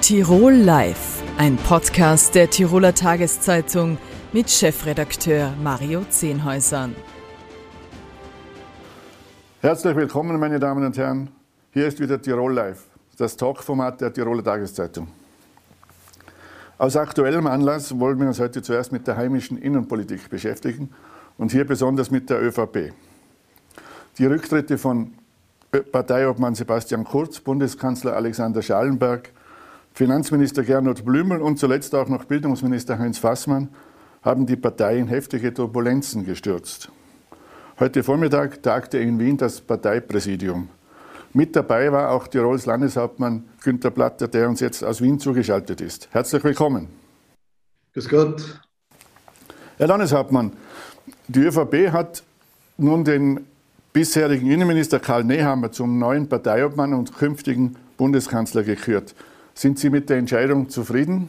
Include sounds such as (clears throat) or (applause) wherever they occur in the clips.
Tirol Live, ein Podcast der Tiroler Tageszeitung mit Chefredakteur Mario Zehnhäusern. Herzlich willkommen, meine Damen und Herren. Hier ist wieder Tirol Live, das Talkformat der Tiroler Tageszeitung. Aus aktuellem Anlass wollen wir uns heute zuerst mit der heimischen Innenpolitik beschäftigen und hier besonders mit der ÖVP. Die Rücktritte von Parteiobmann Sebastian Kurz, Bundeskanzler Alexander Schallenberg, Finanzminister Gernot Blümel und zuletzt auch noch Bildungsminister Heinz Fassmann haben die Partei in heftige Turbulenzen gestürzt. Heute Vormittag tagte in Wien das Parteipräsidium. Mit dabei war auch Tirols Landeshauptmann Günter Platter, der uns jetzt aus Wien zugeschaltet ist. Herzlich willkommen. Grüß Gott. Herr Landeshauptmann, die ÖVP hat nun den bisherigen Innenminister Karl Nehammer zum neuen Parteiobmann und künftigen Bundeskanzler gekürt. Sind Sie mit der Entscheidung zufrieden?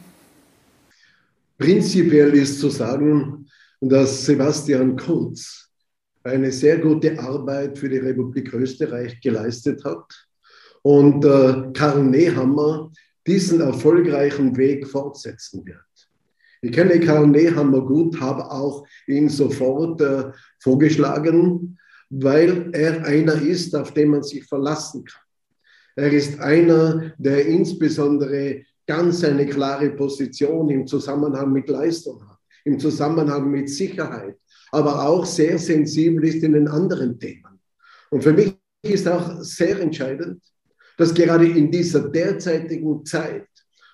Prinzipiell ist zu sagen, dass Sebastian Kurz eine sehr gute Arbeit für die Republik Österreich geleistet hat und äh, Karl Nehammer diesen erfolgreichen Weg fortsetzen wird. Ich kenne Karl Nehammer gut, habe auch ihn sofort äh, vorgeschlagen, weil er einer ist, auf den man sich verlassen kann. Er ist einer, der insbesondere ganz eine klare Position im Zusammenhang mit Leistung hat, im Zusammenhang mit Sicherheit, aber auch sehr sensibel ist in den anderen Themen. Und für mich ist auch sehr entscheidend, dass gerade in dieser derzeitigen Zeit,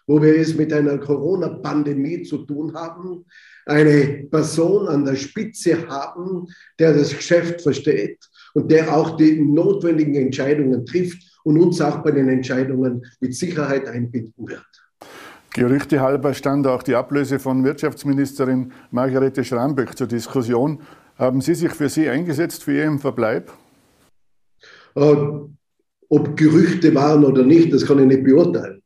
wo wir es mit einer Corona-Pandemie zu tun haben, eine Person an der Spitze haben, der das Geschäft versteht und der auch die notwendigen Entscheidungen trifft und uns auch bei den Entscheidungen mit Sicherheit einbinden wird. Gerüchte halber stand auch die Ablöse von Wirtschaftsministerin Margarete Schramböck zur Diskussion. Haben Sie sich für sie eingesetzt, für Ihren Verbleib? Äh, ob Gerüchte waren oder nicht, das kann ich nicht beurteilen.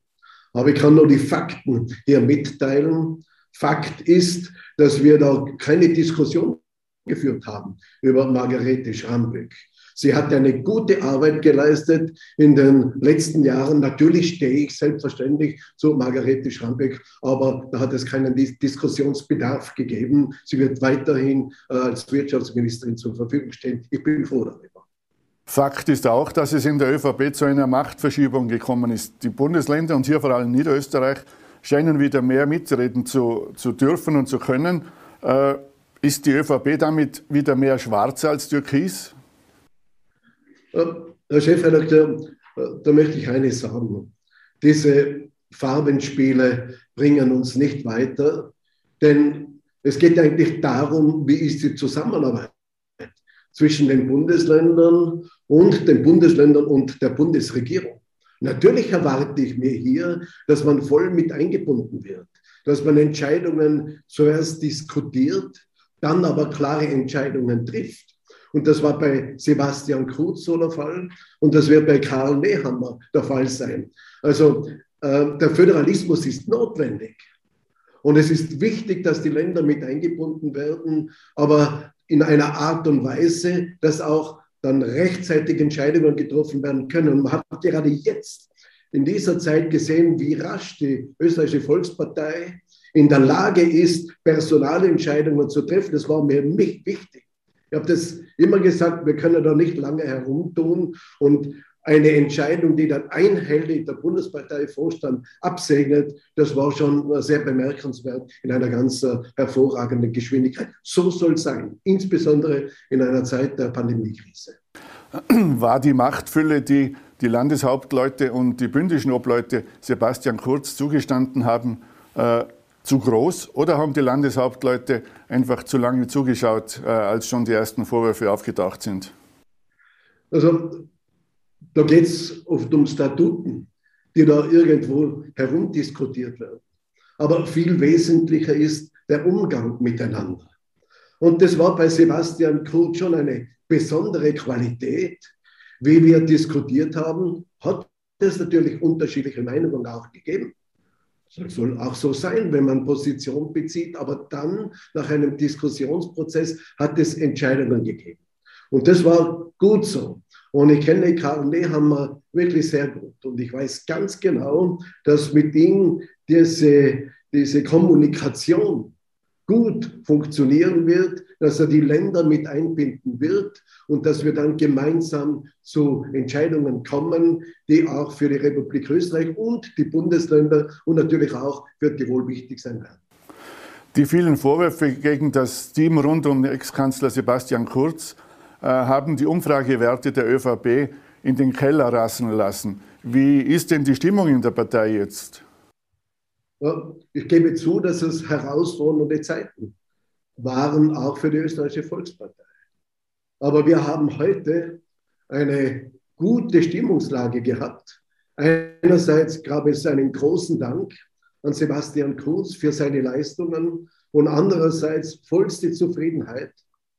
Aber ich kann nur die Fakten hier mitteilen. Fakt ist, dass wir da keine Diskussion geführt haben über Margarete Schramböck. Sie hat eine gute Arbeit geleistet in den letzten Jahren. Natürlich stehe ich selbstverständlich zu Margarete Schramböck, aber da hat es keinen Diskussionsbedarf gegeben. Sie wird weiterhin äh, als Wirtschaftsministerin zur Verfügung stehen. Ich bin froh darüber. Fakt ist auch, dass es in der ÖVP zu einer Machtverschiebung gekommen ist. Die Bundesländer und hier vor allem Niederösterreich scheinen wieder mehr mitreden zu, zu dürfen und zu können. Äh, ist die ÖVP damit wieder mehr schwarz als türkis? Herr Chefredakteur, äh, da möchte ich eines sagen. Diese Farbenspiele bringen uns nicht weiter, denn es geht eigentlich darum, wie ist die Zusammenarbeit zwischen den Bundesländern und den Bundesländern und der Bundesregierung. Natürlich erwarte ich mir hier, dass man voll mit eingebunden wird, dass man Entscheidungen zuerst diskutiert, dann aber klare Entscheidungen trifft. Und das war bei Sebastian Kurz so der Fall und das wird bei Karl Nehammer der Fall sein. Also äh, der Föderalismus ist notwendig. Und es ist wichtig, dass die Länder mit eingebunden werden, aber in einer Art und Weise, dass auch dann rechtzeitig Entscheidungen getroffen werden können. Und man hat gerade jetzt in dieser Zeit gesehen, wie rasch die österreichische Volkspartei in der Lage ist, Personalentscheidungen zu treffen. Das war mir wichtig. Ich habe das immer gesagt, wir können da nicht lange herumtun und eine Entscheidung, die dann einhellig der Bundesparteivorstand absegnet, das war schon sehr bemerkenswert in einer ganz äh, hervorragenden Geschwindigkeit. So soll es sein, insbesondere in einer Zeit der Pandemiekrise. War die Machtfülle, die die Landeshauptleute und die bündischen Obleute Sebastian Kurz zugestanden haben, äh, zu groß oder haben die Landeshauptleute einfach zu lange zugeschaut, äh, als schon die ersten Vorwürfe aufgetaucht sind? Also da geht es oft um Statuten, die da irgendwo herumdiskutiert werden. Aber viel wesentlicher ist der Umgang miteinander. Und das war bei Sebastian Kurz schon eine besondere Qualität. Wie wir diskutiert haben, hat es natürlich unterschiedliche Meinungen auch gegeben. Soll auch so sein, wenn man Position bezieht, aber dann nach einem Diskussionsprozess hat es Entscheidungen gegeben. Und das war gut so. Und ich kenne Karl Nehammer wirklich sehr gut. Und ich weiß ganz genau, dass mit ihm diese, diese Kommunikation gut funktionieren wird, dass er die Länder mit einbinden wird und dass wir dann gemeinsam zu Entscheidungen kommen, die auch für die Republik Österreich und die Bundesländer und natürlich auch für Tirol wichtig sein werden. Die vielen Vorwürfe gegen das Team rund um Ex-Kanzler Sebastian Kurz äh, haben die Umfragewerte der ÖVP in den Keller rasen lassen. Wie ist denn die Stimmung in der Partei jetzt? Ich gebe zu, dass es herausfordernde Zeiten waren, auch für die österreichische Volkspartei. Aber wir haben heute eine gute Stimmungslage gehabt. Einerseits gab es einen großen Dank an Sebastian Kurz für seine Leistungen und andererseits vollste Zufriedenheit,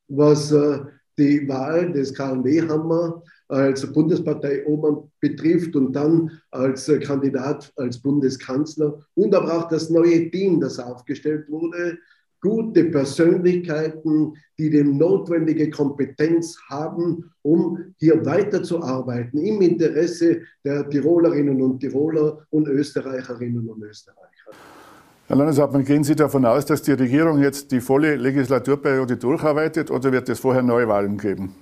was äh, die Wahl des Karl Nehammer als Bundespartei-Obmann betrifft und dann als äh, Kandidat als Bundeskanzler und aber auch das neue Team, das aufgestellt wurde. Gute Persönlichkeiten, die die notwendige Kompetenz haben, um hier weiterzuarbeiten im Interesse der Tirolerinnen und Tiroler und Österreicherinnen und Österreicher. Herr Landeshauptmann, gehen Sie davon aus, dass die Regierung jetzt die volle Legislaturperiode durcharbeitet oder wird es vorher Neuwahlen geben?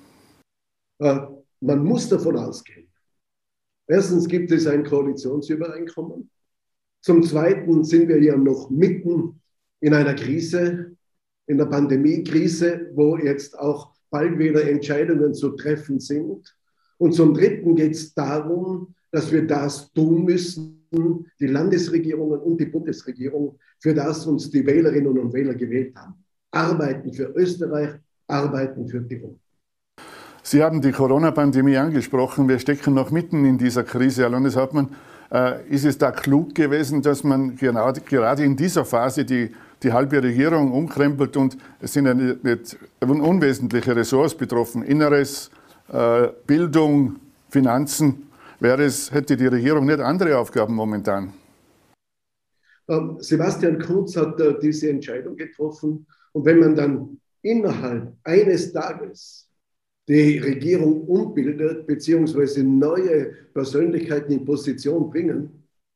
Äh, man muss davon ausgehen. Erstens gibt es ein Koalitionsübereinkommen. Zum Zweiten sind wir ja noch mitten in einer Krise, in der Pandemiekrise, wo jetzt auch bald wieder Entscheidungen zu treffen sind. Und zum Dritten geht es darum, dass wir das tun müssen, die Landesregierungen und die Bundesregierung, für das uns die Wählerinnen und Wähler gewählt haben. Arbeiten für Österreich, arbeiten für Tirol. Sie haben die Corona-Pandemie angesprochen. Wir stecken noch mitten in dieser Krise, Herr Landeshauptmann. Äh, ist es da klug gewesen, dass man gerade, in dieser Phase die, die halbe Regierung umkrempelt und es sind ja nicht unwesentliche Ressorts betroffen, Inneres, äh, Bildung, Finanzen. Wäre es, hätte die Regierung nicht andere Aufgaben momentan? Ähm, Sebastian Kurz hat äh, diese Entscheidung getroffen. Und wenn man dann innerhalb eines Tages die Regierung umbildet, beziehungsweise neue Persönlichkeiten in Position bringen,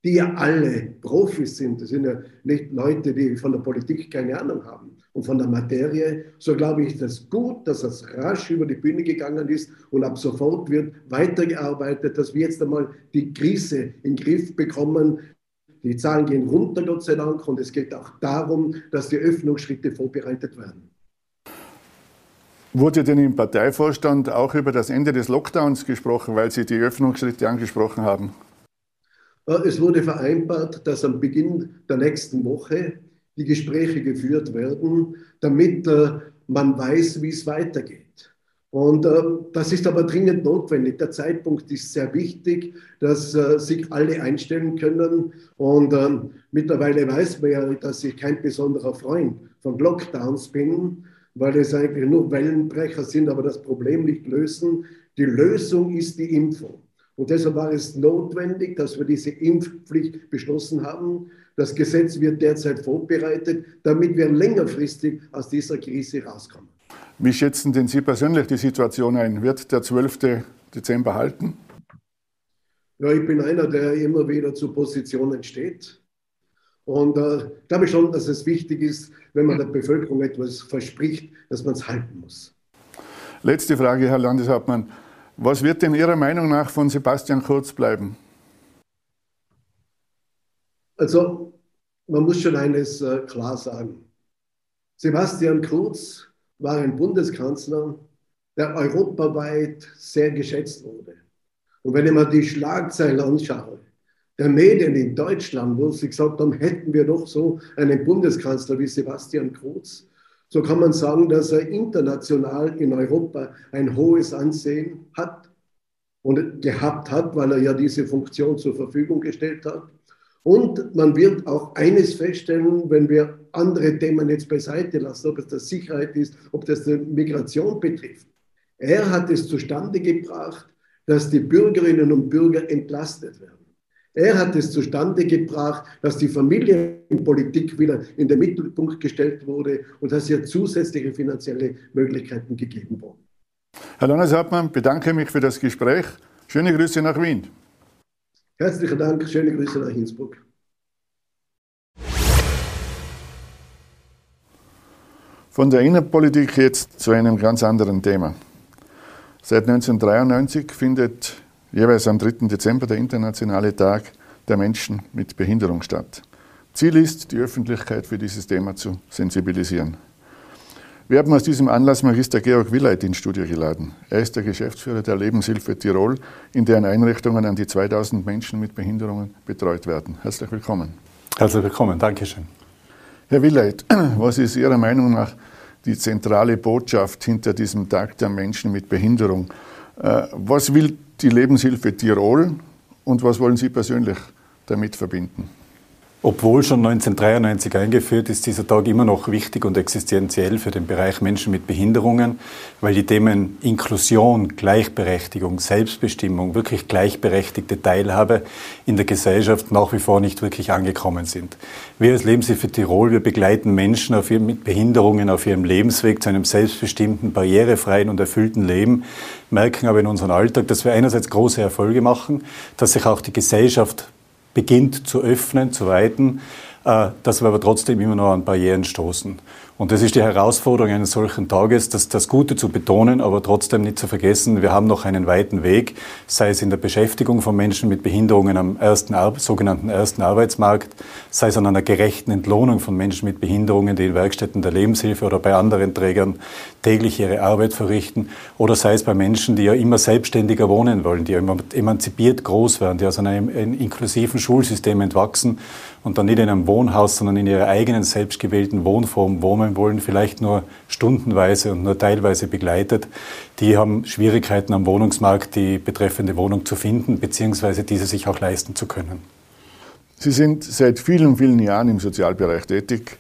die ja alle Profis sind, das sind ja nicht Leute, die von der Politik keine Ahnung haben und von der Materie, so glaube ich das gut, dass das rasch über die Bühne gegangen ist und ab sofort wird weitergearbeitet, dass wir jetzt einmal die Krise in den Griff bekommen. Die Zahlen gehen runter, Gott sei Dank, und es geht auch darum, dass die Öffnungsschritte vorbereitet werden. Wurde denn im Parteivorstand auch über das Ende des Lockdowns gesprochen, weil Sie die Öffnungsschritte angesprochen haben? Äh, es wurde vereinbart, dass am Beginn der nächsten Woche die Gespräche geführt werden, damit äh, man weiß, wie es weitergeht. Und äh, das ist aber dringend notwendig. Der Zeitpunkt ist sehr wichtig, dass sich alle einstellen können. Und ähm, mittlerweile weiß man ja, dass ich kein besonderer Freund von Lockdowns bin weil es eigentlich nur Wellenbrecher sind, aber das Problem nicht lösen. Die Lösung ist die Impfung. Und deshalb war es notwendig, dass wir diese Impfpflicht beschlossen haben. Das Gesetz wird derzeit vorbereitet, damit wir längerfristig aus dieser Krise rauskommen. Wie schätzen denn Sie persönlich die Situation ein? Wird der 12. Dezember halten? Ja, ich bin einer, der immer wieder zu Positionen steht. Und äh, glaube ich schon, dass es wichtig ist, wenn man der Bevölkerung etwas verspricht, dass man es halten muss. Letzte Frage, Herr Landeshauptmann. Was wird denn Ihrer Meinung nach von Sebastian Kurz bleiben? Also, man muss schon eines äh, klar sagen. Sebastian Kurz war ein Bundeskanzler, der europaweit sehr geschätzt wurde. Und wenn ich mir die Schlagzeilen anschaue, der Medien in Deutschland, wo sie gesagt haben, hätten wir doch so einen Bundeskanzler wie Sebastian Kurz, so kann man sagen, dass er international in Europa ein hohes Ansehen hat und gehabt hat, weil er ja diese Funktion zur Verfügung gestellt hat. Und man wird auch eines feststellen, wenn wir andere Themen jetzt beiseite lassen, ob es das Sicherheit ist, ob das die Migration betrifft. Er hat es zustande gebracht, dass die Bürgerinnen und Bürger entlastet werden. Er hat es zustande gebracht, dass die Familienpolitik wieder in den Mittelpunkt gestellt wurde und dass hier zusätzliche finanzielle Möglichkeiten gegeben wurden. Herr Landeshauptmann, bedanke mich für das Gespräch. Schöne Grüße nach Wien. Herzlichen Dank, schöne Grüße nach Innsbruck. Von der Innenpolitik jetzt zu einem ganz anderen Thema. Seit 1993 findet jeweils am 3. Dezember der Internationale Tag der Menschen mit Behinderung statt. Ziel ist, die Öffentlichkeit für dieses Thema zu sensibilisieren. Wir haben aus diesem Anlass Magister Georg Willeit ins Studio geladen. Er ist der Geschäftsführer der Lebenshilfe Tirol, in deren Einrichtungen an die 2000 Menschen mit Behinderungen betreut werden. Herzlich willkommen. Herzlich willkommen, Dankeschön. Herr Willeit, (clears throat) was ist Ihrer Meinung nach die zentrale Botschaft hinter diesem Tag der Menschen mit Behinderung? Äh, was will die Lebenshilfe Tirol und was wollen Sie persönlich damit verbinden? Obwohl schon 1993 eingeführt, ist dieser Tag immer noch wichtig und existenziell für den Bereich Menschen mit Behinderungen, weil die Themen Inklusion, Gleichberechtigung, Selbstbestimmung, wirklich gleichberechtigte Teilhabe in der Gesellschaft nach wie vor nicht wirklich angekommen sind. Wir als Lebenshilfe Tirol, wir begleiten Menschen auf ihrem, mit Behinderungen auf ihrem Lebensweg zu einem selbstbestimmten, barrierefreien und erfüllten Leben, merken aber in unserem Alltag, dass wir einerseits große Erfolge machen, dass sich auch die Gesellschaft beginnt zu öffnen, zu weiten, dass wir aber trotzdem immer noch an Barrieren stoßen. Und das ist die Herausforderung eines solchen Tages, das, das Gute zu betonen, aber trotzdem nicht zu vergessen, wir haben noch einen weiten Weg, sei es in der Beschäftigung von Menschen mit Behinderungen am ersten, sogenannten ersten Arbeitsmarkt, sei es an einer gerechten Entlohnung von Menschen mit Behinderungen, die in Werkstätten der Lebenshilfe oder bei anderen Trägern täglich ihre Arbeit verrichten, oder sei es bei Menschen, die ja immer selbstständiger wohnen wollen, die ja emanzipiert groß werden, die aus einem inklusiven Schulsystem entwachsen und dann nicht in einem Wohnhaus, sondern in ihrer eigenen selbstgewählten Wohnform wohnen wollen, vielleicht nur stundenweise und nur teilweise begleitet, die haben Schwierigkeiten am Wohnungsmarkt, die betreffende Wohnung zu finden, beziehungsweise diese sich auch leisten zu können. Sie sind seit vielen, vielen Jahren im Sozialbereich tätig.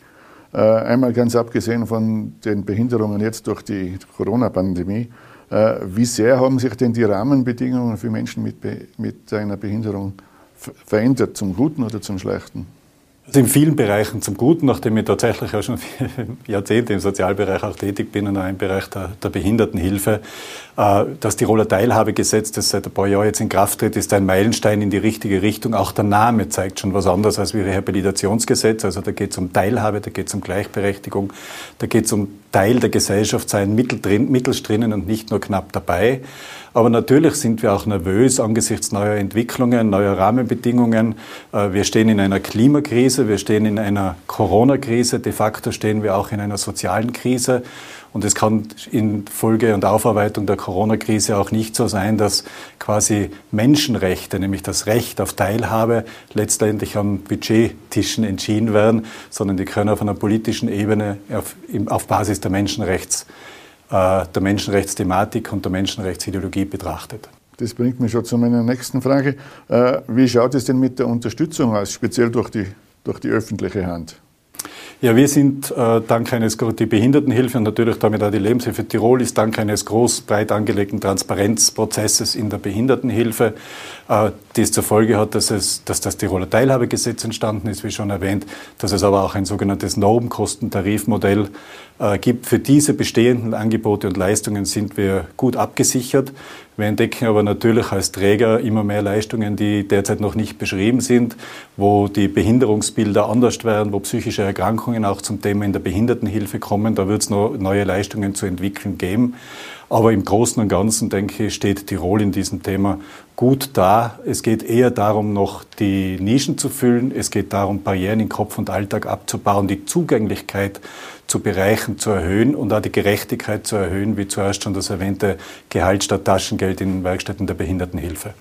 Äh, einmal ganz abgesehen von den Behinderungen jetzt durch die Corona-Pandemie. Äh, wie sehr haben sich denn die Rahmenbedingungen für Menschen mit, mit einer Behinderung verändert, zum Guten oder zum Schlechten? Also in vielen Bereichen zum Guten, nachdem ich tatsächlich auch schon (laughs) Jahrzehnte im Sozialbereich auch tätig bin und auch im Bereich der, der Behindertenhilfe. Äh, das Tiroler Teilhabegesetz, das seit ein paar Jahren jetzt in Kraft tritt, ist ein Meilenstein in die richtige Richtung. Auch der Name zeigt schon was anderes als wie Rehabilitationsgesetz. Also da geht es um Teilhabe, da geht es um Gleichberechtigung, da geht es um Teil der Gesellschaft sein, mittelst drinnen und nicht nur knapp dabei. Aber natürlich sind wir auch nervös angesichts neuer Entwicklungen, neuer Rahmenbedingungen. Äh, wir stehen in einer Klimakrise, wir stehen in einer Corona-Krise, de facto stehen wir auch in einer sozialen Krise. Und es kann in Folge und Aufarbeitung der Corona-Krise auch nicht so sein, dass quasi Menschenrechte, nämlich das Recht auf Teilhabe, letztendlich an Budgettischen entschieden werden, sondern die können auf einer politischen Ebene auf, auf Basis der Menschenrechts der Menschenrechtsthematik und der Menschenrechtsideologie betrachtet. Das bringt mich schon zu meiner nächsten Frage. Äh, wie schaut es denn mit der Unterstützung aus, speziell durch die, durch die öffentliche Hand? Ja, wir sind äh, dank eines, die Behindertenhilfe und natürlich damit auch die Lebenshilfe Tirol ist dank eines groß breit angelegten Transparenzprozesses in der Behindertenhilfe, äh, das zur Folge hat, dass, es, dass das Tiroler Teilhabegesetz entstanden ist, wie schon erwähnt, dass es aber auch ein sogenanntes Normkostentarifmodell äh, gibt. Für diese bestehenden Angebote und Leistungen sind wir gut abgesichert. Wir entdecken aber natürlich als Träger immer mehr Leistungen, die derzeit noch nicht beschrieben sind, wo die Behinderungsbilder anders werden, wo psychische Erkrankungen auch zum Thema in der Behindertenhilfe kommen. Da wird es noch neue Leistungen zu entwickeln geben. Aber im Großen und Ganzen, denke ich, steht Tirol in diesem Thema gut da. Es geht eher darum, noch die Nischen zu füllen. Es geht darum, Barrieren in Kopf und Alltag abzubauen, die Zugänglichkeit zu Bereichen zu erhöhen und auch die Gerechtigkeit zu erhöhen, wie zuerst schon das erwähnte Gehalt statt Taschengeld in Werkstätten der Behindertenhilfe.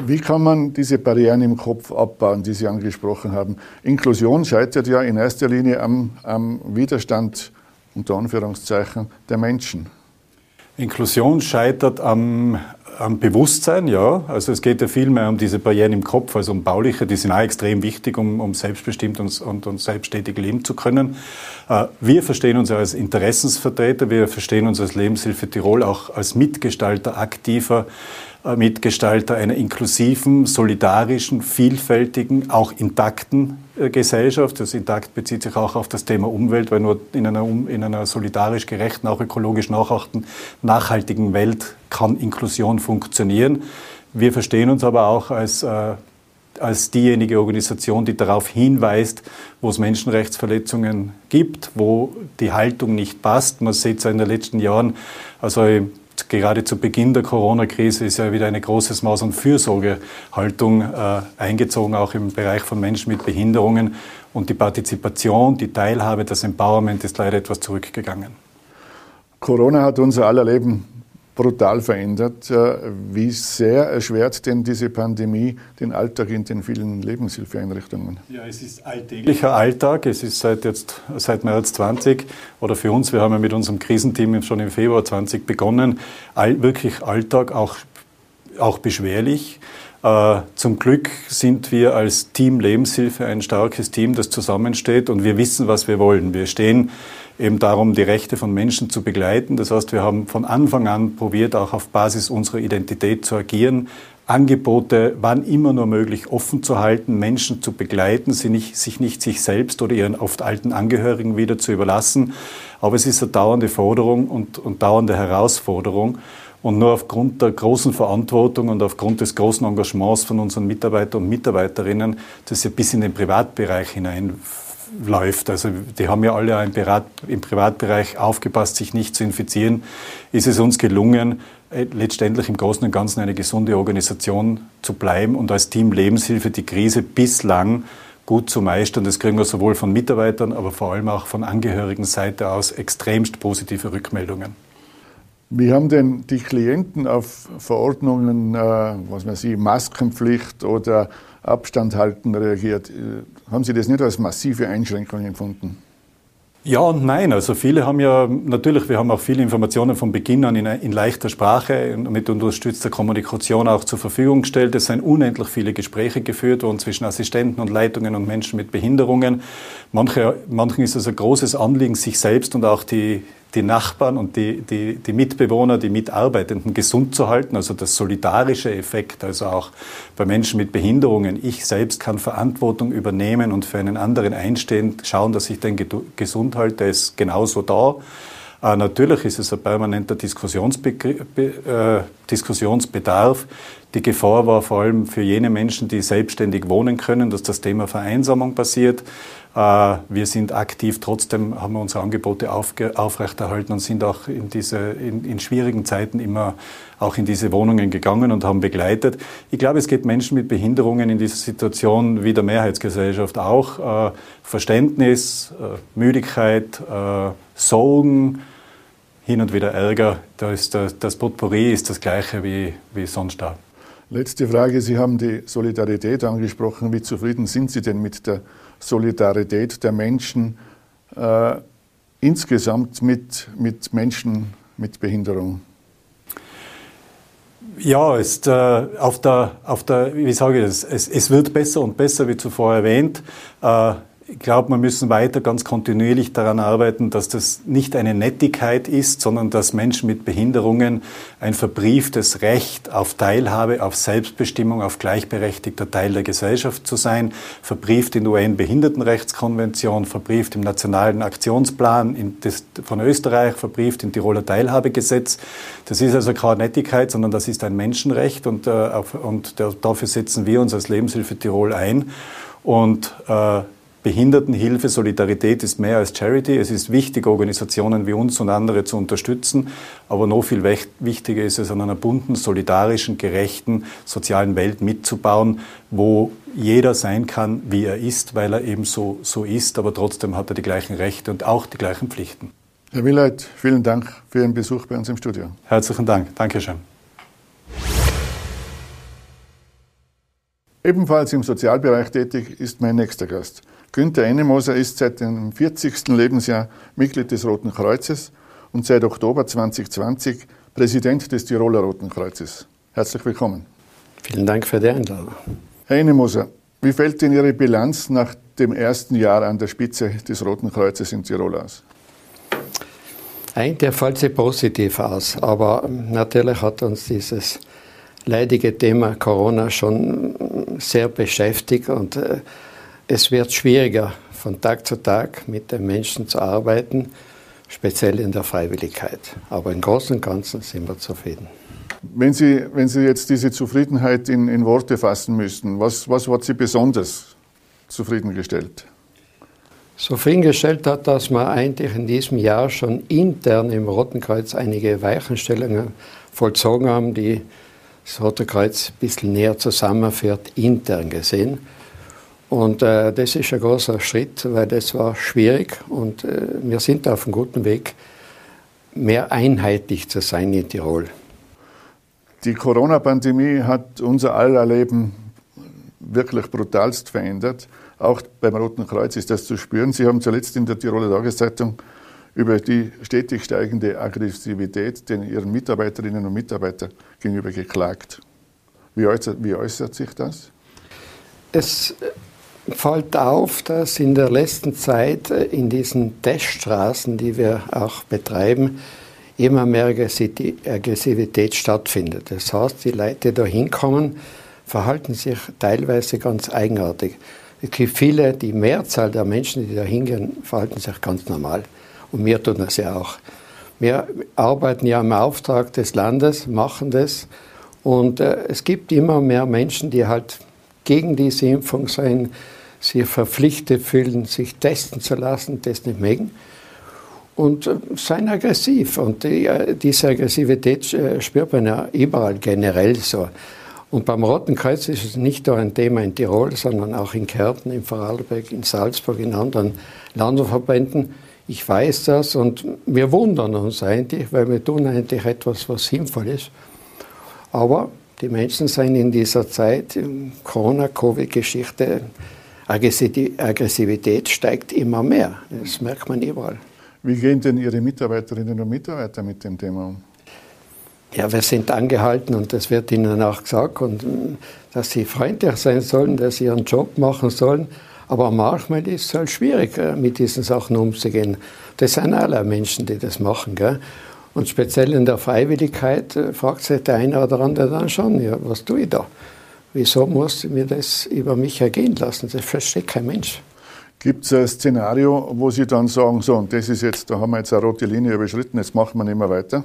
Wie kann man diese Barrieren im Kopf abbauen, die Sie angesprochen haben? Inklusion scheitert ja in erster Linie am, am Widerstand, unter Anführungszeichen, der Menschen. Inklusion scheitert am, am Bewusstsein, ja. Also es geht ja viel mehr um diese Barrieren im Kopf, also um bauliche, die sind auch extrem wichtig, um, um selbstbestimmt und, und, und selbstständig leben zu können. Äh, wir verstehen uns als Interessensvertreter, wir verstehen uns als Lebenshilfe Tirol auch als Mitgestalter aktiver Mitgestalter einer inklusiven, solidarischen, vielfältigen, auch intakten äh, Gesellschaft. Das intakt bezieht sich auch auf das Thema Umwelt, weil nur in einer, in einer solidarisch gerechten, auch ökologisch nachhaltigen Welt kann Inklusion funktionieren. Wir verstehen uns aber auch als äh, als diejenige Organisation, die darauf hinweist, wo es Menschenrechtsverletzungen gibt, wo die Haltung nicht passt. Man sieht es in den letzten Jahren, also gerade zu Beginn der Corona-Krise ist ja wieder eine große Maß an Fürsorgehaltung äh, eingezogen, auch im Bereich von Menschen mit Behinderungen. Und die Partizipation, die Teilhabe, das Empowerment ist leider etwas zurückgegangen. Corona hat unser aller Leben brutal verändert. Äh, wie sehr erschwert denn diese Pandemie den Alltag in den vielen Lebenshilfeeinrichtungen? Ja, es ist alltäglicher Alltag. Es ist seit jetzt, seit März 20 oder für uns, wir haben ja mit unserem Krisenteam schon im Februar 20 begonnen, all, wirklich Alltag, auch, auch beschwerlich. Äh, zum Glück sind wir als Team Lebenshilfe ein starkes Team, das zusammensteht und wir wissen, was wir wollen. Wir stehen eben darum, die Rechte von Menschen zu begleiten. Das heißt, wir haben von Anfang an probiert, auch auf Basis unserer Identität zu agieren, Angebote wann immer nur möglich offen zu halten, Menschen zu begleiten, sie nicht, sich nicht sich selbst oder ihren oft alten Angehörigen wieder zu überlassen. Aber es ist eine dauernde Forderung und, und dauernde Herausforderung. Und nur aufgrund der großen Verantwortung und aufgrund des großen Engagements von unseren Mitarbeitern und Mitarbeiterinnen, das ja bis in den Privatbereich hinein läuft. Also die haben ja alle im, Privat, im Privatbereich aufgepasst, sich nicht zu infizieren. Ist es uns gelungen, äh, letztendlich im Großen und Ganzen eine gesunde Organisation zu bleiben und als Team Lebenshilfe die Krise bislang gut zu meistern. Das kriegen wir sowohl von Mitarbeitern, aber vor allem auch von Angehörigen Seite aus extremst positive Rückmeldungen. Wie haben denn die Klienten auf Verordnungen, äh, was man sieht, Maskenpflicht oder Abstand halten reagiert? Haben Sie das nicht als massive Einschränkung empfunden? Ja und nein. Also viele haben ja, natürlich, wir haben auch viele Informationen von Beginn an in, in, leichter Sprache und mit unterstützter Kommunikation auch zur Verfügung gestellt. Es sind unendlich viele Gespräche geführt worden zwischen Assistenten und Leitungen und Menschen mit Behinderungen. Manche, manchen ist es ein großes Anliegen, sich selbst und auch die, die Nachbarn und die, die, die Mitbewohner, die Mitarbeitenden gesund zu halten, also das solidarische Effekt, also auch bei Menschen mit Behinderungen. Ich selbst kann Verantwortung übernehmen und für einen anderen einstehen, schauen, dass ich den gesund halte, ist genauso da. Äh, natürlich ist es ein permanenter Diskussionsbe äh, Diskussionsbedarf. Die Gefahr war vor allem für jene Menschen, die selbstständig wohnen können, dass das Thema Vereinsamung passiert. Äh, wir sind aktiv, trotzdem haben wir unsere Angebote aufrechterhalten und sind auch in, diese, in, in, schwierigen Zeiten immer auch in diese Wohnungen gegangen und haben begleitet. Ich glaube, es geht Menschen mit Behinderungen in dieser Situation wie der Mehrheitsgesellschaft auch. Äh, Verständnis, äh, Müdigkeit, Sorgen, hin und wieder Ärger. Da ist das, das Potpourri ist das gleiche wie, wie sonst da. Letzte Frage. Sie haben die Solidarität angesprochen. Wie zufrieden sind Sie denn mit der Solidarität der Menschen äh, insgesamt mit, mit Menschen mit Behinderung? Ja, ist, äh, auf der, auf der, wie sage ich das, es, es wird besser und besser, wie zuvor erwähnt. Äh, ich glaube, wir müssen weiter ganz kontinuierlich daran arbeiten, dass das nicht eine Nettigkeit ist, sondern dass Menschen mit Behinderungen ein verbrieftes Recht auf Teilhabe, auf Selbstbestimmung, auf gleichberechtigter Teil der Gesellschaft zu sein, verbrieft in der UN-Behindertenrechtskonvention, verbrieft im Nationalen Aktionsplan von Österreich, verbrieft im Tiroler Teilhabegesetz. Das ist also keine Nettigkeit, sondern das ist ein Menschenrecht und, äh, und dafür setzen wir uns als Lebenshilfe Tirol ein. Und äh, Behindertenhilfe, Solidarität ist mehr als Charity. Es ist wichtig, Organisationen wie uns und andere zu unterstützen. Aber noch viel wichtiger ist es, an einer bunten, solidarischen, gerechten, sozialen Welt mitzubauen, wo jeder sein kann, wie er ist, weil er eben so, so ist. Aber trotzdem hat er die gleichen Rechte und auch die gleichen Pflichten. Herr Willeit, vielen Dank für Ihren Besuch bei uns im Studio. Herzlichen Dank. Dankeschön. Ebenfalls im Sozialbereich tätig ist mein nächster Gast. Günther Ennemoser ist seit dem 40. Lebensjahr Mitglied des Roten Kreuzes und seit Oktober 2020 Präsident des Tiroler Roten Kreuzes. Herzlich willkommen. Vielen Dank für die Einladung. Herr Ennemoser, wie fällt denn Ihre Bilanz nach dem ersten Jahr an der Spitze des Roten Kreuzes in Tirol aus? Eigentlich fällt sie positiv aus, aber natürlich hat uns dieses leidige Thema Corona schon sehr beschäftigt und äh, es wird schwieriger, von Tag zu Tag mit den Menschen zu arbeiten, speziell in der Freiwilligkeit. Aber im Großen und Ganzen sind wir zufrieden. Wenn Sie, wenn Sie jetzt diese Zufriedenheit in, in Worte fassen müssten, was, was hat Sie besonders zufriedengestellt? Zufriedengestellt hat, dass wir eigentlich in diesem Jahr schon intern im Roten Kreuz einige Weichenstellungen vollzogen haben, die das Rote Kreuz ein bisschen näher zusammenführt, intern gesehen. Und äh, das ist ein großer Schritt, weil das war schwierig und äh, wir sind auf einem guten Weg, mehr einheitlich zu sein in Tirol. Die Corona-Pandemie hat unser aller Leben wirklich brutalst verändert. Auch beim Roten Kreuz ist das zu spüren. Sie haben zuletzt in der Tiroler Tageszeitung über die stetig steigende Aggressivität den Ihren Mitarbeiterinnen und Mitarbeitern gegenüber geklagt. Wie äußert, wie äußert sich das? Es fällt auf, dass in der letzten Zeit in diesen Teststraßen, die wir auch betreiben, immer mehr Aggressivität stattfindet. Das heißt, die Leute, die da hinkommen, verhalten sich teilweise ganz eigenartig. Es gibt viele, die Mehrzahl der Menschen, die da hingehen, verhalten sich ganz normal. Und wir tun das ja auch. Wir arbeiten ja im Auftrag des Landes, machen das. Und äh, es gibt immer mehr Menschen, die halt gegen diese Impfung sein, sich verpflichtet fühlen, sich testen zu lassen, das nicht mögen. Und äh, seien aggressiv. Und die, äh, diese Aggressivität äh, spürt man ja überall generell so. Und beim Roten Kreuz ist es nicht nur ein Thema in Tirol, sondern auch in Kärnten, in Vorarlberg, in Salzburg, in anderen Landesverbänden. Ich weiß das und wir wundern uns eigentlich, weil wir tun eigentlich etwas, was sinnvoll ist. Aber die Menschen sind in dieser Zeit, Corona-Covid-Geschichte, Aggressivität steigt immer mehr. Das merkt man überall. Wie gehen denn Ihre Mitarbeiterinnen und Mitarbeiter mit dem Thema um? Ja, wir sind angehalten und das wird ihnen auch gesagt, und, dass sie freundlich sein sollen, dass sie ihren Job machen sollen. Aber manchmal ist es halt schwierig, äh, mit diesen Sachen umzugehen. Das sind alle Menschen, die das machen. Gell? Und speziell in der Freiwilligkeit äh, fragt sich der eine oder andere dann schon, ja, was tue ich da? Wieso muss ich mir das über mich ergehen lassen? Das versteht kein Mensch. Gibt es ein Szenario, wo Sie dann sagen, so, und das ist jetzt, da haben wir jetzt eine rote Linie überschritten, jetzt machen wir nicht mehr weiter?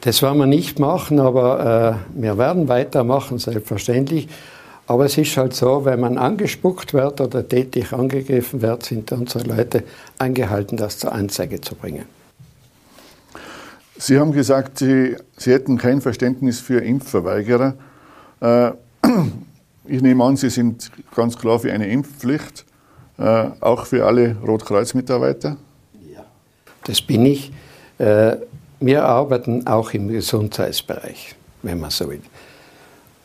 Das werden wir nicht machen, aber äh, wir werden weitermachen, selbstverständlich. Aber es ist halt so, wenn man angespuckt wird oder tätig angegriffen wird, sind unsere Leute angehalten, das zur Anzeige zu bringen. Sie haben gesagt, Sie, Sie hätten kein Verständnis für Impfverweigerer. Äh, (clears throat) ich nehme an, Sie sind ganz klar für eine Impfpflicht, äh, auch für alle Rotkreuz-Mitarbeiter. Ja, das bin ich. Äh, wir arbeiten auch im Gesundheitsbereich, wenn man so will.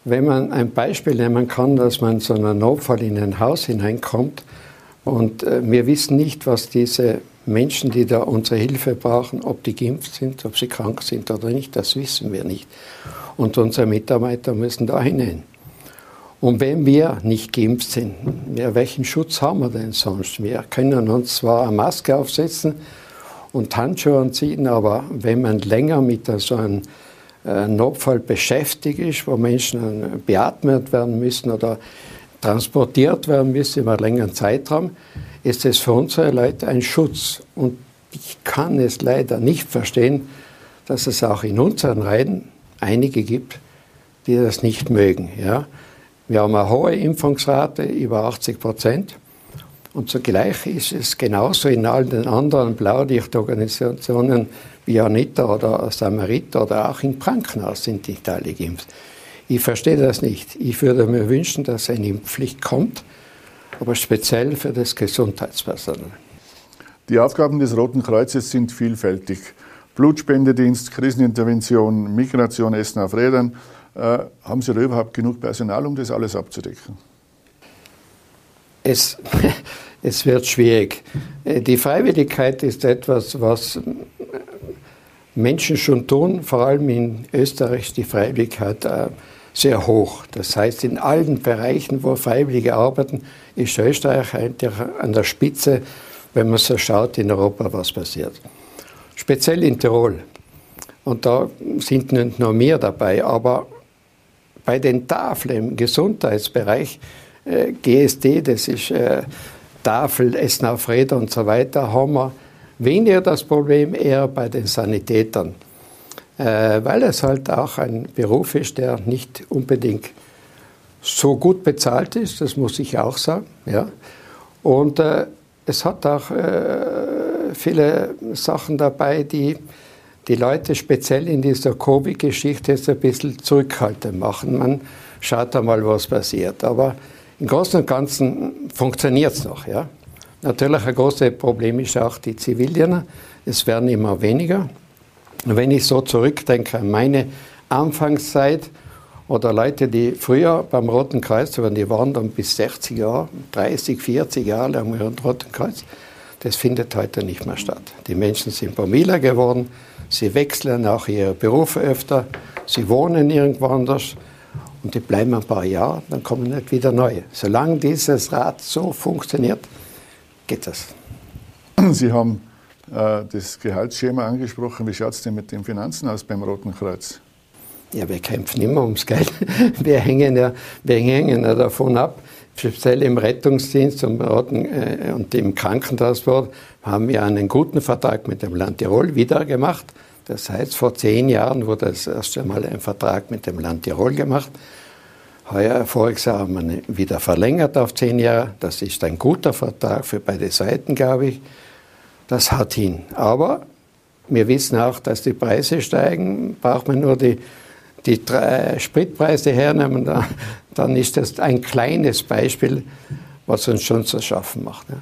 Wenn man ein Beispiel nehmen kann, dass man zu einem Notfall in ein Haus hineinkommt und wir wissen nicht, was diese Menschen, die da unsere Hilfe brauchen, ob die geimpft sind, ob sie krank sind oder nicht, das wissen wir nicht. Und unsere Mitarbeiter müssen da hinein. Und wenn wir nicht geimpft sind, ja, welchen Schutz haben wir denn sonst? Wir können uns zwar eine Maske aufsetzen und Handschuhe anziehen, aber wenn man länger mit so einem äh, Notfall beschäftigt ist, wo Menschen beatmet werden müssen oder transportiert werden müssen über einen längeren Zeitraum, ist es für unsere Leute ein Schutz. Und ich kann es leider nicht verstehen, dass es auch in unseren Reihen einige gibt, die das nicht mögen. Ja? Wir haben eine hohe Impfungsrate, über 80 Prozent. Und zugleich ist es genauso in all den anderen Blaulichtorganisationen wie Anita oder Samariter oder auch im Krankenhaus sind nicht alle geimpft. Ich verstehe das nicht. Ich würde mir wünschen, dass eine Impfpflicht kommt, aber speziell für das Gesundheitspersonal. Die Aufgaben des Roten Kreuzes sind vielfältig. Blutspendedienst, Krisenintervention, Migration, Essen auf Rädern. Äh, haben Sie da überhaupt genug Personal, um das alles abzudecken? Es, (laughs) es wird schwierig. Äh, die Freiwilligkeit ist etwas, was Menschen schon tun, vor allem in Österreich die Freiwilligkeit äh, sehr hoch. Das heißt, in allen Bereichen, wo Freiwillige arbeiten, ist Österreich eigentlich an der Spitze, wenn man so schaut in Europa, was passiert. Speziell in Tirol. Und da sind nicht nur mehr dabei, aber bei den Tafeln im Gesundheitsbereich, äh, GSD, das ist äh, Tafel, Essen auf Räder und so weiter, haben wir weniger das Problem eher bei den Sanitätern, weil es halt auch ein Beruf ist, der nicht unbedingt so gut bezahlt ist, das muss ich auch sagen. Ja. Und äh, es hat auch äh, viele Sachen dabei, die die Leute speziell in dieser Covid-Geschichte jetzt ein bisschen zurückhaltend machen. Man schaut einmal, was passiert. Aber im Großen und Ganzen funktioniert es noch. Ja. Natürlich ein großes Problem ist auch die Zivilien. Es werden immer weniger. Wenn ich so zurückdenke an meine Anfangszeit oder Leute, die früher beim Roten Kreuz waren, die waren dann bis 60 Jahre, 30, 40 Jahre lang beim Roten Kreuz, das findet heute nicht mehr statt. Die Menschen sind mobiler geworden, sie wechseln auch ihre Berufe öfter, sie wohnen irgendwo anders und die bleiben ein paar Jahre, dann kommen nicht wieder neue. Solange dieses Rad so funktioniert, geht das. Sie haben das Gehaltsschema angesprochen. Wie schaut es denn mit den Finanzen aus beim Roten Kreuz? Ja, wir kämpfen immer ums Geld. (laughs) Wir hängen ja, wir hängen ja davon ab. Speziell im Rettungsdienst und, äh, und im Krankentransport haben wir einen guten Vertrag mit dem Land Tirol wieder gemacht. Das heißt, vor zehn Jahren wurde das erste Mal ein Vertrag mit dem Land Tirol gemacht. Heuer, voriges Jahr haben wir ihn wieder verlängert auf zehn Jahre. Das ist ein guter Vertrag für beide Seiten, glaube ich. Das hat hin. Aber wir wissen auch, dass die Preise steigen. Braucht man nur die, die Spritpreise hernehmen, dann, dann ist das ein kleines Beispiel, was uns schon zu schaffen macht. Ja.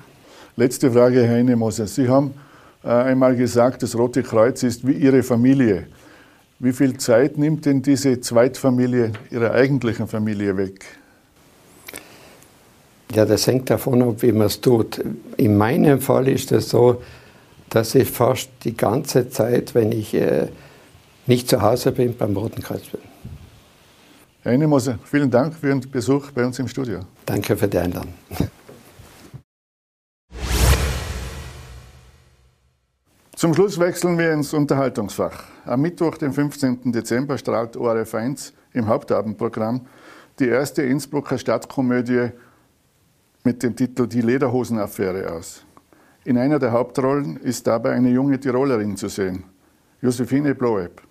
Letzte Frage, Herr Innemoser. Sie haben äh, einmal gesagt, das Rote Kreuz ist wie Ihre Familie. Wie viel Zeit nimmt denn diese Zweitfamilie Ihrer eigentlichen Familie weg? Ja, das hängt davon ab, wie man es tut. In meinem Fall ist es so, dass ich fast die ganze Zeit, wenn ich äh, nicht zu Hause bin, beim Roten Kreuz bin. Herr Innemoser, vielen Dank für Ihren Besuch bei uns im Studio. Danke für die Einladung. Zum Schluss wechseln wir ins Unterhaltungsfach. Am Mittwoch, den 15. Dezember, strahlt ORF 1 im Hauptabendprogramm die erste Innsbrucker Stadtkomödie mit dem Titel Die Lederhosenaffäre aus. In einer der Hauptrollen ist dabei eine junge Tirolerin zu sehen, Josephine Bloeb.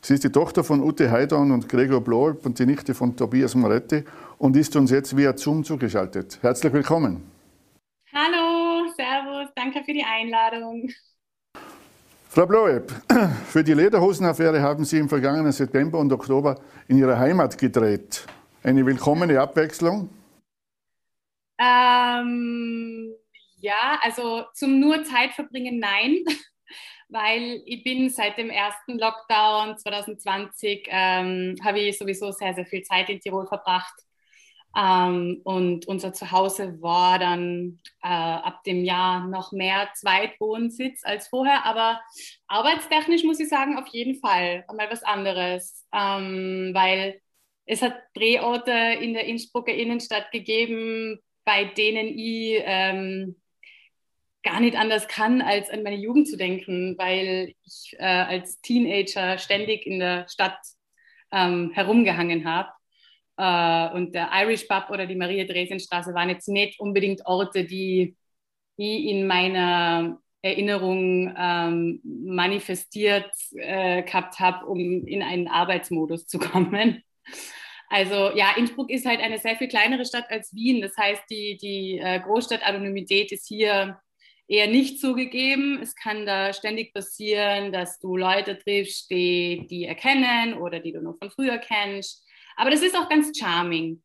Sie ist die Tochter von Ute Heidorn und Gregor Bloeb und die Nichte von Tobias Moretti und ist uns jetzt via Zoom zugeschaltet. Herzlich willkommen. Hallo, Servus, danke für die Einladung. Frau Bloeb, (clears throat) für die Lederhosenaffäre haben Sie im vergangenen September und Oktober in Ihrer Heimat gedreht. Eine willkommene Abwechslung? Ähm, ja, also zum nur Zeit verbringen, nein, (laughs) weil ich bin seit dem ersten Lockdown 2020, ähm, habe ich sowieso sehr, sehr viel Zeit in Tirol verbracht. Ähm, und unser Zuhause war dann äh, ab dem Jahr noch mehr Zweitwohnsitz als vorher, aber arbeitstechnisch muss ich sagen, auf jeden Fall einmal was anderes, ähm, weil es hat Drehorte in der Innsbrucker Innenstadt gegeben, bei denen ich ähm, gar nicht anders kann, als an meine Jugend zu denken, weil ich äh, als Teenager ständig in der Stadt ähm, herumgehangen habe äh, und der Irish Pub oder die Maria Dresdenstraße waren jetzt nicht unbedingt Orte, die, die in meiner Erinnerung ähm, manifestiert äh, gehabt habe, um in einen Arbeitsmodus zu kommen. Also ja, Innsbruck ist halt eine sehr viel kleinere Stadt als Wien. Das heißt, die, die äh, Großstadtanonymität ist hier eher nicht so gegeben. Es kann da ständig passieren, dass du Leute triffst, die, die erkennen oder die du nur von früher kennst. Aber das ist auch ganz charming.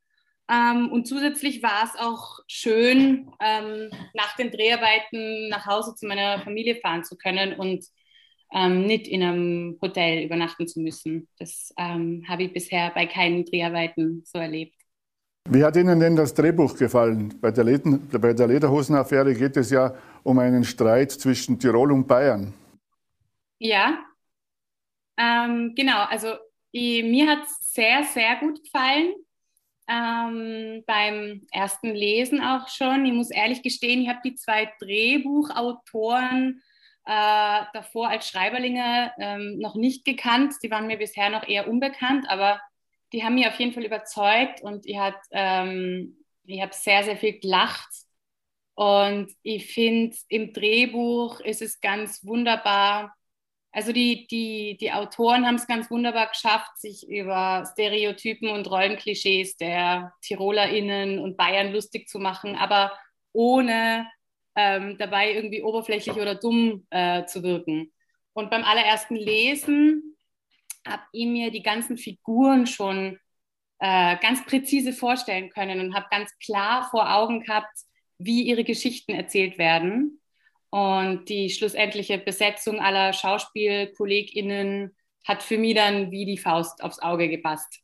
Ähm, und zusätzlich war es auch schön, ähm, nach den Dreharbeiten nach Hause zu meiner Familie fahren zu können und ähm, nicht in einem Hotel übernachten zu müssen. Das ähm, habe ich bisher bei keinen Dreharbeiten so erlebt. Wie hat Ihnen denn das Drehbuch gefallen? Bei der, Leden, bei der Lederhosenaffäre geht es ja um einen Streit zwischen Tirol und Bayern. Ja, ähm, genau. Also ich, mir hat es sehr, sehr gut gefallen. Ähm, beim ersten Lesen auch schon. Ich muss ehrlich gestehen, ich habe die zwei Drehbuchautoren äh, davor als Schreiberlinge ähm, noch nicht gekannt. Die waren mir bisher noch eher unbekannt, aber die haben mich auf jeden Fall überzeugt und ich habe ähm, hab sehr, sehr viel gelacht. Und ich finde, im Drehbuch ist es ganz wunderbar. Also die, die, die Autoren haben es ganz wunderbar geschafft, sich über Stereotypen und Rollenklischees der TirolerInnen und Bayern lustig zu machen, aber ohne ähm, dabei irgendwie oberflächlich oder dumm äh, zu wirken. Und beim allerersten Lesen habe ich mir die ganzen Figuren schon äh, ganz präzise vorstellen können und habe ganz klar vor Augen gehabt, wie ihre Geschichten erzählt werden. Und die schlussendliche Besetzung aller SchauspielkollegInnen hat für mich dann wie die Faust aufs Auge gepasst.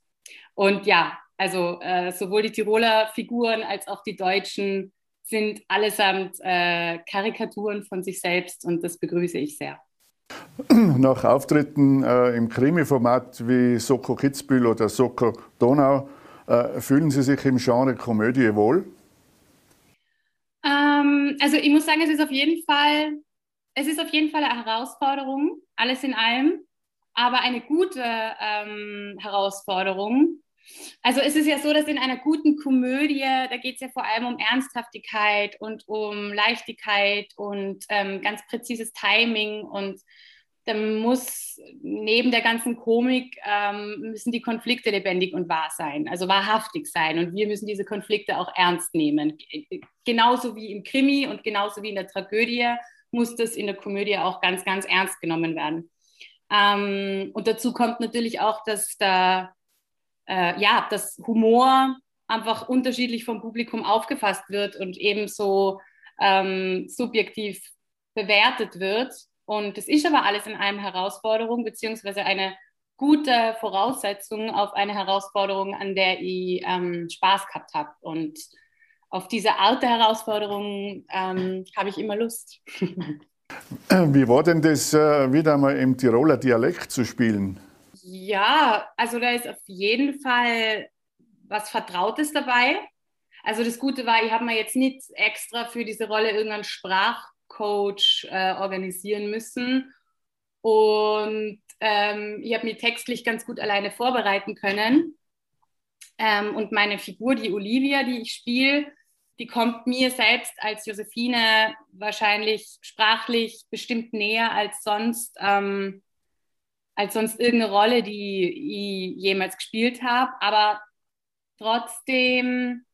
Und ja, also äh, sowohl die Tiroler Figuren als auch die Deutschen sind allesamt äh, Karikaturen von sich selbst und das begrüße ich sehr. (clears throat) Nach Auftritten äh, im Krimi-Format wie Soko Kitzbühel oder Soko Donau, äh, fühlen Sie sich im Genre Komödie wohl? Ähm, also ich muss sagen, es ist auf jeden Fall, es ist auf jeden Fall eine Herausforderung, alles in allem, aber eine gute ähm, Herausforderung. Also es ist ja so, dass in einer guten Komödie, da geht es ja vor allem um Ernsthaftigkeit und um Leichtigkeit und ähm, ganz präzises Timing und da muss neben der ganzen Komik ähm, müssen die Konflikte lebendig und wahr sein, also wahrhaftig sein. Und wir müssen diese Konflikte auch ernst nehmen. Genauso wie im Krimi und genauso wie in der Tragödie muss das in der Komödie auch ganz, ganz ernst genommen werden. Ähm, und dazu kommt natürlich auch, dass da, äh, ja, das Humor einfach unterschiedlich vom Publikum aufgefasst wird und ebenso ähm, subjektiv bewertet wird. Und es ist aber alles in einem Herausforderung, beziehungsweise eine gute Voraussetzung auf eine Herausforderung, an der ich ähm, Spaß gehabt habe. Und auf diese alte Herausforderung ähm, habe ich immer Lust. (laughs) Wie war denn das, äh, wieder mal im Tiroler Dialekt zu spielen? Ja, also da ist auf jeden Fall was Vertrautes dabei. Also das Gute war, ich habe mir jetzt nicht extra für diese Rolle irgendeinen Sprach Coach äh, organisieren müssen. Und ähm, ich habe mich textlich ganz gut alleine vorbereiten können. Ähm, und meine Figur, die Olivia, die ich spiele, die kommt mir selbst als Josephine wahrscheinlich sprachlich bestimmt näher als sonst, ähm, als sonst irgendeine Rolle, die ich jemals gespielt habe. Aber trotzdem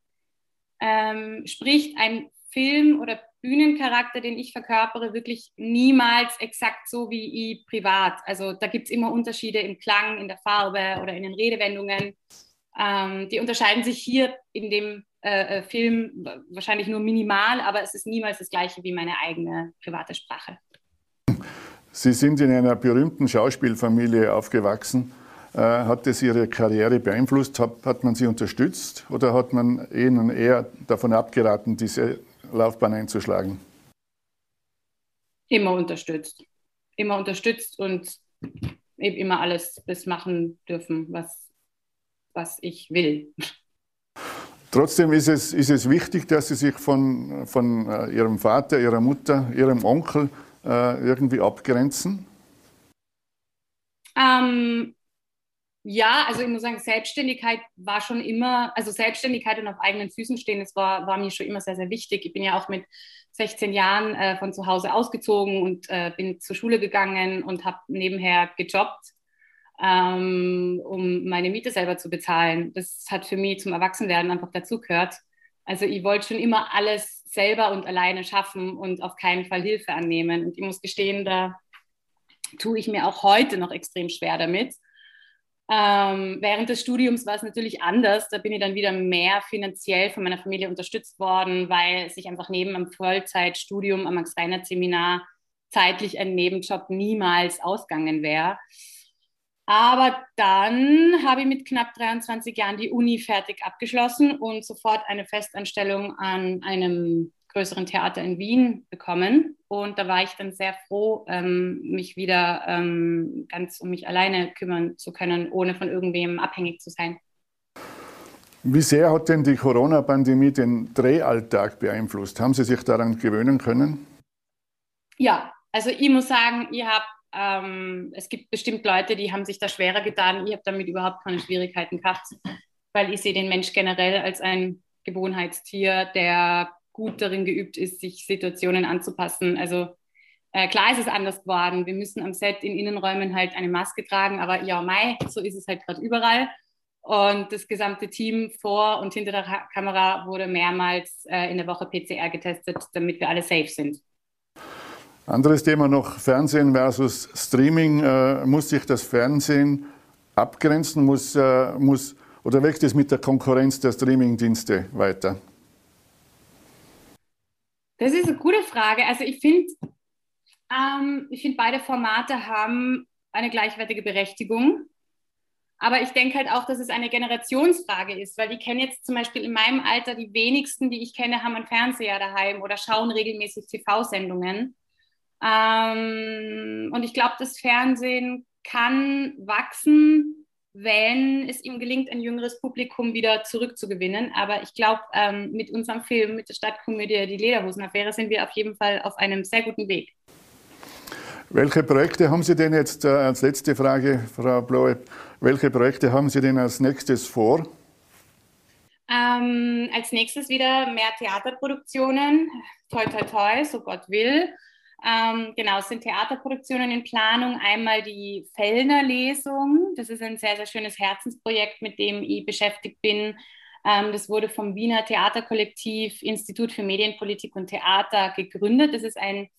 ähm, spricht ein Film oder Bühnencharakter, den ich verkörpere, wirklich niemals exakt so wie ich privat. Also da gibt es immer Unterschiede im Klang, in der Farbe oder in den Redewendungen. Ähm, die unterscheiden sich hier in dem äh, äh, Film wahrscheinlich nur minimal, aber es ist niemals das gleiche wie meine eigene private Sprache. Sie sind in einer berühmten Schauspielfamilie aufgewachsen. Äh, hat das Ihre Karriere beeinflusst? Hat, man Sie unterstützt oder hat man Ihnen eher davon abgeraten, diese Laufbahn einzuschlagen? Immer unterstützt. Immer unterstützt und eben immer alles das machen dürfen, was, was ich will. Trotzdem ist es, ist es wichtig, dass Sie sich von, von äh, Ihrem Vater, Ihrer Mutter, Ihrem Onkel äh, irgendwie abgrenzen? Ähm, ja, also ich muss sagen, Selbstständigkeit war schon immer, also Selbstständigkeit und auf eigenen Füßen stehen, das war, war mir schon immer sehr, sehr wichtig. Ich bin ja auch mit 16 Jahren äh, von zu Hause ausgezogen und äh, bin zur Schule gegangen und habe nebenher gejobbt, ähm, um meine Miete selber zu bezahlen. Das hat für mich zum Erwachsenwerden einfach dazugehört. Also ich wollte schon immer alles selber und alleine schaffen und auf keinen Fall Hilfe annehmen. Und ich muss gestehen, da tue ich mir auch heute noch extrem schwer damit. Ähm, während des Studiums war es natürlich anders. Da bin ich dann wieder mehr finanziell von meiner Familie unterstützt worden, weil sich einfach neben einem Vollzeitstudium am Max-Reinhardt-Seminar zeitlich ein Nebenjob niemals ausgegangen wäre. Aber dann habe ich mit knapp 23 Jahren die Uni fertig abgeschlossen und sofort eine Festanstellung an einem größeren Theater in Wien bekommen. Und da war ich dann sehr froh, ähm, mich wieder ähm, ganz um mich alleine kümmern zu können, ohne von irgendwem abhängig zu sein. Wie sehr hat denn die Corona-Pandemie den Drehalltag beeinflusst? Haben Sie sich daran gewöhnen können? Ja, also ich muss sagen, ich habe ähm, es gibt bestimmt Leute, die haben sich da schwerer getan. Ich habe damit überhaupt keine Schwierigkeiten gehabt, weil ich sehe den Mensch generell als ein Gewohnheitstier, der gut darin geübt ist, sich Situationen anzupassen. Also äh, klar ist es anders geworden. Wir müssen am Set in Innenräumen halt eine Maske tragen, aber ja, Mai, so ist es halt gerade überall. Und das gesamte Team vor und hinter der Kamera wurde mehrmals äh, in der Woche PCR getestet, damit wir alle safe sind. Anderes Thema noch, Fernsehen versus Streaming. Äh, muss sich das Fernsehen abgrenzen? Muss, äh, muss, oder wächst es mit der Konkurrenz der Streamingdienste weiter? Das ist eine gute Frage. Also ich finde, ähm, ich finde, beide Formate haben eine gleichwertige Berechtigung. Aber ich denke halt auch, dass es eine Generationsfrage ist, weil ich kenne jetzt zum Beispiel in meinem Alter die wenigsten, die ich kenne, haben einen Fernseher daheim oder schauen regelmäßig TV-Sendungen. Ähm, und ich glaube, das Fernsehen kann wachsen, wenn es ihm gelingt, ein jüngeres Publikum wieder zurückzugewinnen. Aber ich glaube, ähm, mit unserem Film, mit der Stadtkomödie Die Lederhosen-Affäre, sind wir auf jeden Fall auf einem sehr guten Weg. Welche Projekte haben Sie denn jetzt, äh, als letzte Frage, Frau Bloe, welche Projekte haben Sie denn als nächstes vor? Ähm, als nächstes wieder mehr Theaterproduktionen. Toi, toi, toi, so Gott will. Ähm, genau, es sind Theaterproduktionen in Planung. Einmal die Fellner Lesung. Das ist ein sehr, sehr schönes Herzensprojekt, mit dem ich beschäftigt bin. Ähm, das wurde vom Wiener Theaterkollektiv Institut für Medienpolitik und Theater gegründet. Das ist ein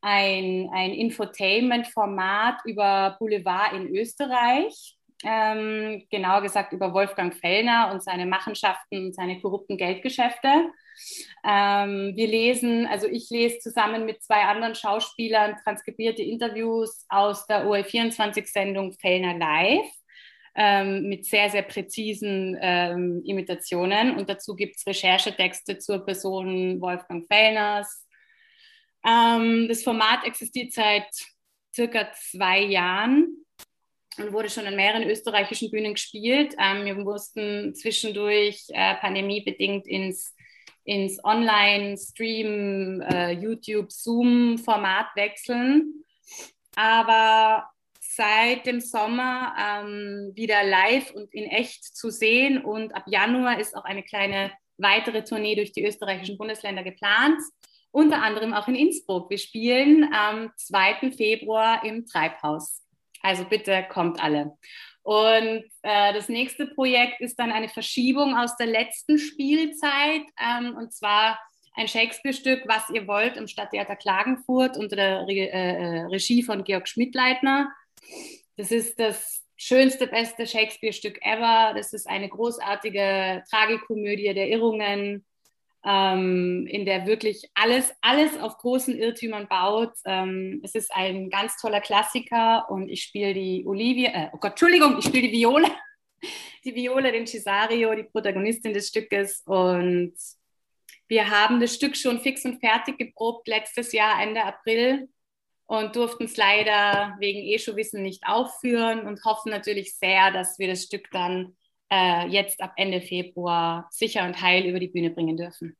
ein, ein Infotainment-Format über Boulevard in Österreich. Ähm, genauer gesagt über Wolfgang Fellner und seine Machenschaften und seine korrupten Geldgeschäfte. Ähm, wir lesen, also ich lese zusammen mit zwei anderen Schauspielern transkribierte Interviews aus der OE24-Sendung Fellner Live ähm, mit sehr, sehr präzisen ähm, Imitationen. Und dazu gibt es Recherchetexte zur Person Wolfgang Fellners, ähm, das Format existiert seit circa zwei Jahren und wurde schon an mehreren österreichischen Bühnen gespielt. Ähm, wir mussten zwischendurch äh, pandemiebedingt ins, ins Online-Stream, äh, YouTube, Zoom-Format wechseln. Aber seit dem Sommer ähm, wieder live und in echt zu sehen und ab Januar ist auch eine kleine weitere Tournee durch die österreichischen Bundesländer geplant unter anderem auch in Innsbruck. Wir spielen am 2. Februar im Treibhaus. Also bitte kommt alle. Und äh, das nächste Projekt ist dann eine Verschiebung aus der letzten Spielzeit, ähm, und zwar ein Shakespeare-Stück, was ihr wollt, im Stadttheater Klagenfurt unter der Re äh, Regie von Georg Schmidleitner. Das ist das schönste, beste Shakespeare-Stück ever. Das ist eine großartige Tragikomödie der Irrungen ähm, in der wirklich alles, alles auf großen Irrtümern baut. Ähm, es ist ein ganz toller Klassiker und ich spiele die Olivia, äh, oh Gott, Entschuldigung, ich spiele die Viole, (laughs) die Viole, den Cesario, die Protagonistin des Stückes und wir haben das Stück schon fix und fertig geprobt letztes Jahr, Ende April und durften es leider wegen Eschowissen nicht aufführen und hoffen natürlich sehr, dass wir das Stück dann äh, jetzt ab Ende Februar sicher und heil über die Bühne bringen dürfen.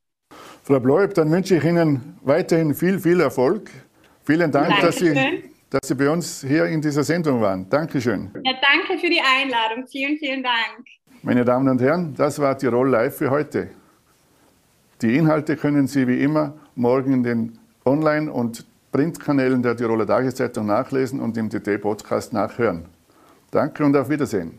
Frau Bleub, dann wünsche ich Ihnen weiterhin viel, viel Erfolg. Vielen Dank, dass Sie, dass Sie bei uns hier in dieser Sendung waren. Dankeschön. Ja, danke für die Einladung. Vielen, vielen Dank. Meine Damen und Herren, das war Tirol Live für heute. Die Inhalte können Sie wie immer morgen in den Online- und Printkanälen der Tiroler Tageszeitung nachlesen und im TT-Podcast nachhören. Danke und auf Wiedersehen.